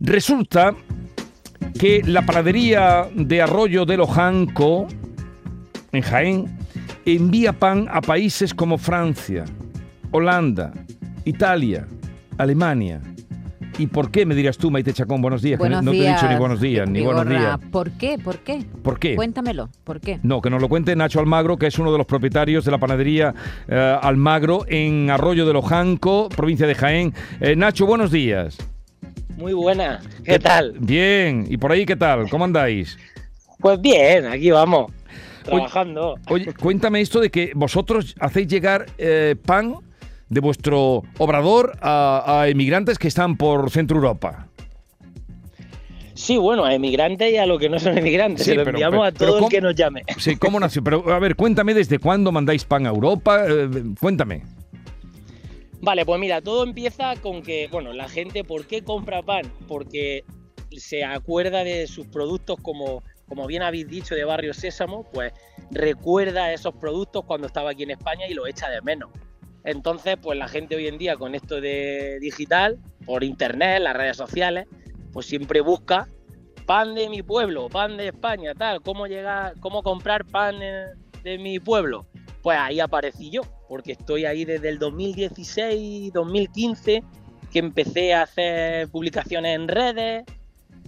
Resulta que la panadería de Arroyo de Lojanco, en Jaén, envía pan a países como Francia, Holanda, Italia, Alemania. ¿Y por qué, me dirás tú, Maite Chacón? Buenos días. Buenos no días, te he dicho ni buenos días, ni buenos días. ¿Por qué? ¿Por qué? ¿Por qué? Cuéntamelo, ¿por qué? No, que nos lo cuente Nacho Almagro, que es uno de los propietarios de la panadería eh, Almagro en Arroyo de Lojanco, provincia de Jaén. Eh, Nacho, buenos días. Muy buena, ¿qué tal? Bien, ¿y por ahí qué tal? ¿Cómo andáis? Pues bien, aquí vamos, trabajando. Oye, cuéntame esto de que vosotros hacéis llegar eh, pan de vuestro obrador a, a emigrantes que están por Centro Europa. Sí, bueno, a emigrantes y a los que no son emigrantes, Sí, se lo pero- enviamos pero- a todo el que nos llame. Sí, ¿cómo nació? Pero a ver, cuéntame desde cuándo mandáis pan a Europa. Eh, cuéntame. Vale, pues mira, todo empieza con que, bueno, la gente, ¿por qué compra pan? Porque se acuerda de sus productos como, como bien habéis dicho, de Barrio Sésamo, pues recuerda esos productos cuando estaba aquí en España y los echa de menos. Entonces, pues la gente hoy en día con esto de digital, por internet, las redes sociales, pues siempre busca pan de mi pueblo, pan de España, tal, cómo llegar, cómo comprar pan eh, de mi pueblo. Pues ahí aparecí yo, porque estoy ahí desde el 2016, 2015, que empecé a hacer publicaciones en redes,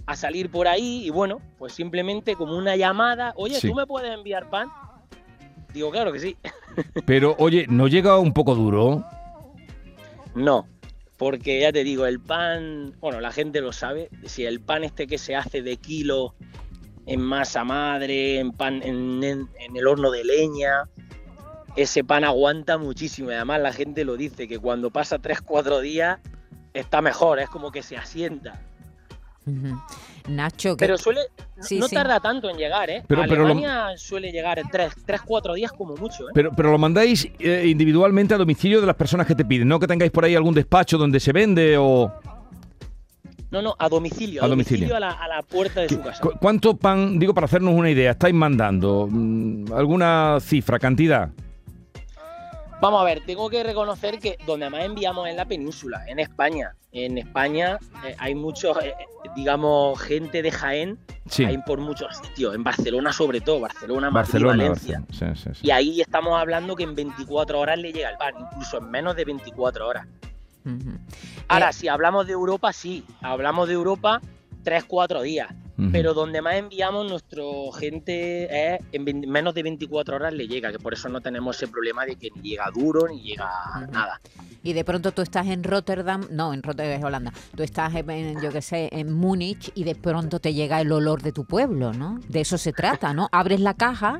a salir por ahí y bueno, pues simplemente como una llamada, oye, Sí. ¿tú me puedes enviar pan? Digo, claro que sí. Pero oye, ¿no llega un poco duro? No, porque ya te digo, el pan, bueno, la gente lo sabe, si el pan este que se hace de kilo en masa madre, en pan en, en- en el horno de leña, ese pan aguanta muchísimo y además la gente lo dice que cuando pasa 3-4 días está mejor, es como que se asienta. Nacho, que Pero suele, no- Sí, no sí. tarda tanto en llegar, ¿eh? Pero- pero lo- Alemania suele llegar en 3-4 días como mucho, ¿eh? Pero, pero lo mandáis eh, individualmente a domicilio de las personas que te piden, no que tengáis por ahí algún despacho donde se vende o... No, no, a domicilio, A a, domicilio. domicilio, a, la, a la puerta de su casa. ¿Cu- ¿Cuánto pan, digo, para hacernos una idea, estáis mandando? Mm, ¿Alguna cifra, cantidad? Vamos a ver, tengo que reconocer que donde más enviamos es la península, en España. En España eh, hay muchos, eh, digamos, gente de Jaén, Sí, hay por muchos sitios, en Barcelona sobre todo, Barcelona, Madrid, Barcelona. Valencia. Barcelona. Sí, sí, sí. Y ahí estamos hablando que en 24 horas le llega el pan, incluso en menos de 24 horas. Ahora, Eh, si hablamos de Europa, sí, hablamos de Europa 3-4 días. Pero donde más enviamos nuestro gente es en menos de 24 horas le llega, que por eso no tenemos ese problema de que ni llega duro ni llega nada. Y de pronto tú estás en Rotterdam, no, en Rotterdam es Holanda, tú estás en, yo qué sé, en Múnich y de pronto te llega el olor de tu pueblo, ¿no? De eso se trata, ¿no? Abres la caja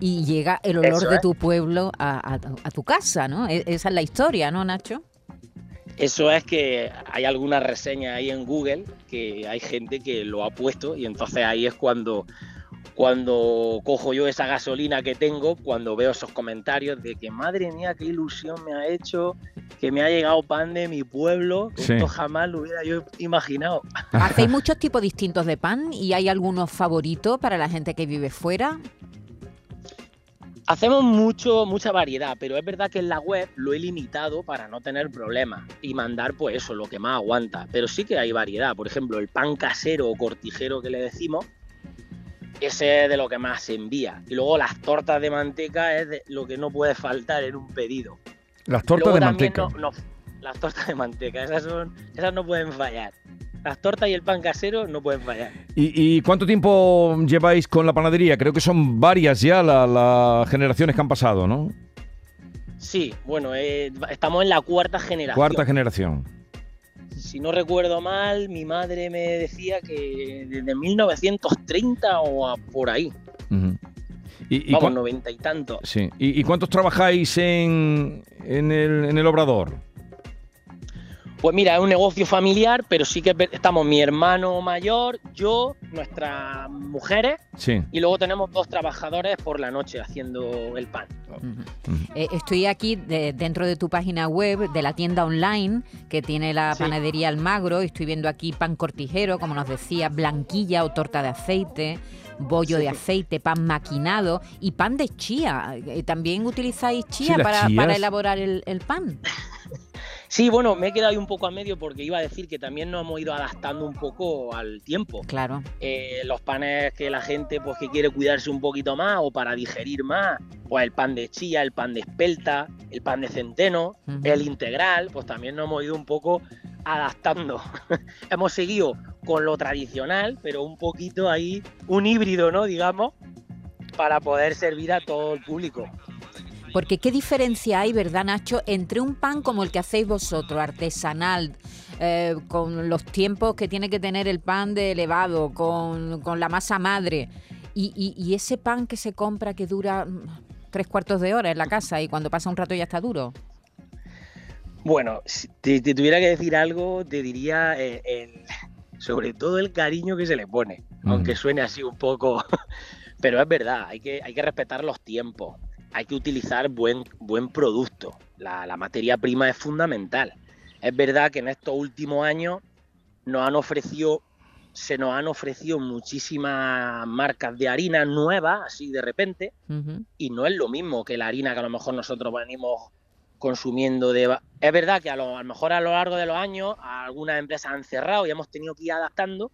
y llega el olor Eso de tu pueblo a, a- a tu casa, ¿no? E- esa es la historia, ¿no, Nacho? Eso es que hay algunas reseñas ahí en Google que hay gente que lo ha puesto y entonces ahí es cuando, cuando cojo yo esa gasolina que tengo, cuando veo esos comentarios de que madre mía, qué ilusión me ha hecho, que me ha llegado pan de mi pueblo, que Sí. esto jamás lo hubiera yo imaginado. Hacéis muchos tipos distintos de pan y hay algunos favoritos para la gente que vive fuera. Hacemos mucho, mucha variedad, pero es verdad que en la web lo he limitado para no tener problemas y mandar pues eso, lo que más aguanta. Pero sí que hay variedad. Por ejemplo, el pan casero o cortijero que le decimos, ese es de lo que más se envía. Y luego las tortas de manteca es de lo que no puede faltar en un pedido. Las tortas Luego de manteca. no- no- las tortas de manteca, esas, son, esas no pueden fallar. Las tortas y el pan casero no pueden fallar. ¿Y, y cuánto tiempo lleváis con la panadería? Creo que son varias ya la- las generaciones que han pasado, ¿no? Sí, bueno, eh, estamos en la cuarta generación. Cuarta generación. si no recuerdo mal, mi madre me decía que desde 1930 o a- por ahí. ¿Y, y vamos, noventa y tanto. sí. ¿Y- y cuántos trabajáis en, en el, en el obrador? Pues mira, es un negocio familiar, pero sí que estamos mi hermano mayor, yo, nuestras mujeres Sí. y luego tenemos dos trabajadores por la noche haciendo el pan. Eh, estoy aquí de- dentro de tu página web, de la tienda online que tiene la Sí. panadería Almagro. y Estoy viendo aquí pan cortijero, como nos decía, blanquilla o torta de aceite, bollo Sí. de aceite, pan maquinado y pan de chía. Eh, ¿También utilizáis chía, para, elaborar el, el pan? Sí, bueno, me he quedado ahí un poco a medio porque iba a decir que también nos hemos ido adaptando un poco al tiempo. Claro. Eh, los panes que la gente pues que quiere cuidarse un poquito más o para digerir más, pues el pan de chía, el pan de espelta, el pan de centeno, el integral, pues también nos hemos ido un poco adaptando. hemos seguido con lo tradicional, pero un poquito ahí, un híbrido, ¿no? Digamos, para poder servir a todo el público. Porque qué diferencia hay, ¿verdad, Nacho, entre un pan como el que hacéis vosotros, artesanal, eh, con los tiempos que tiene que tener el pan de elevado, con, con la masa madre, y, y- y ese pan que se compra que dura mm, tres cuartos de hora en la casa y cuando pasa un rato ya está duro? Bueno, si te, te tuviera que decir algo, te diría eh, el- sobre todo el cariño que se le pone, aunque suene así un poco, pero es verdad, hay que, hay que respetar los tiempos, hay que utilizar buen, buen producto, la, la materia prima es fundamental. Es verdad que en estos últimos años nos han ofrecido, se nos han ofrecido muchísimas marcas de harina nuevas, así de repente, y no es lo mismo que la harina que a lo mejor nosotros venimos consumiendo de... Es verdad que a lo, a lo mejor a lo largo de los años algunas empresas han cerrado y hemos tenido que ir adaptando,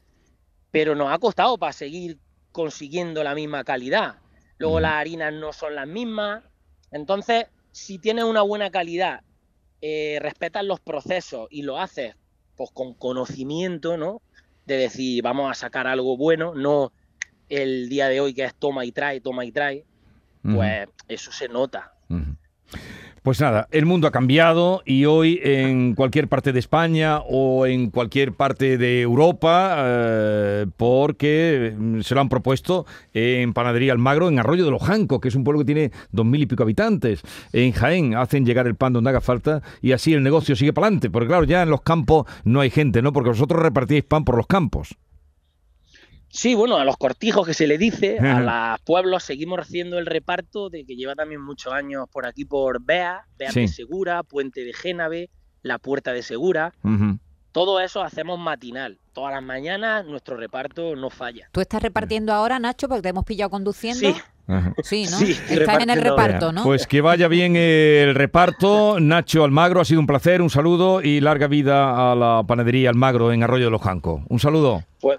pero nos ha costado para seguir consiguiendo la misma calidad. Luego las harinas no son las mismas. Entonces, si tienes una buena calidad, eh, respetas los procesos y lo haces pues con conocimiento, ¿no? De decir, vamos a sacar algo bueno, no el día de hoy que es toma y trae, toma y trae, pues eso se nota. Pues nada, el mundo ha cambiado y hoy en cualquier parte de España o en cualquier parte de Europa, eh, porque mm, se lo han propuesto en Panadería Almagro, en Arroyo de los Jancos, que es un pueblo que tiene dos mil y pico habitantes. En Jaén hacen llegar el pan donde haga falta y así el negocio sigue para adelante. Porque claro, ya en los campos no hay gente, ¿no? Porque vosotros repartíais pan por los campos. Sí, bueno, a los cortijos que se le dice, a los pueblos seguimos haciendo el reparto de que lleva también muchos años por aquí por Bea, Bea Sí. de Segura, Puente de Génave, La Puerta de Segura. Todo eso hacemos matinal. Todas las mañanas nuestro reparto no falla. ¿Tú estás repartiendo ahora, Nacho, porque te hemos pillado conduciendo? Sí. Sí, ¿no? Sí, Estás en el reparto, ¿no? Pues que vaya bien el reparto. Nacho Almagro, ha sido un placer, un saludo y larga vida a la panadería Almagro en Arroyo de los Jancos. Un saludo. pues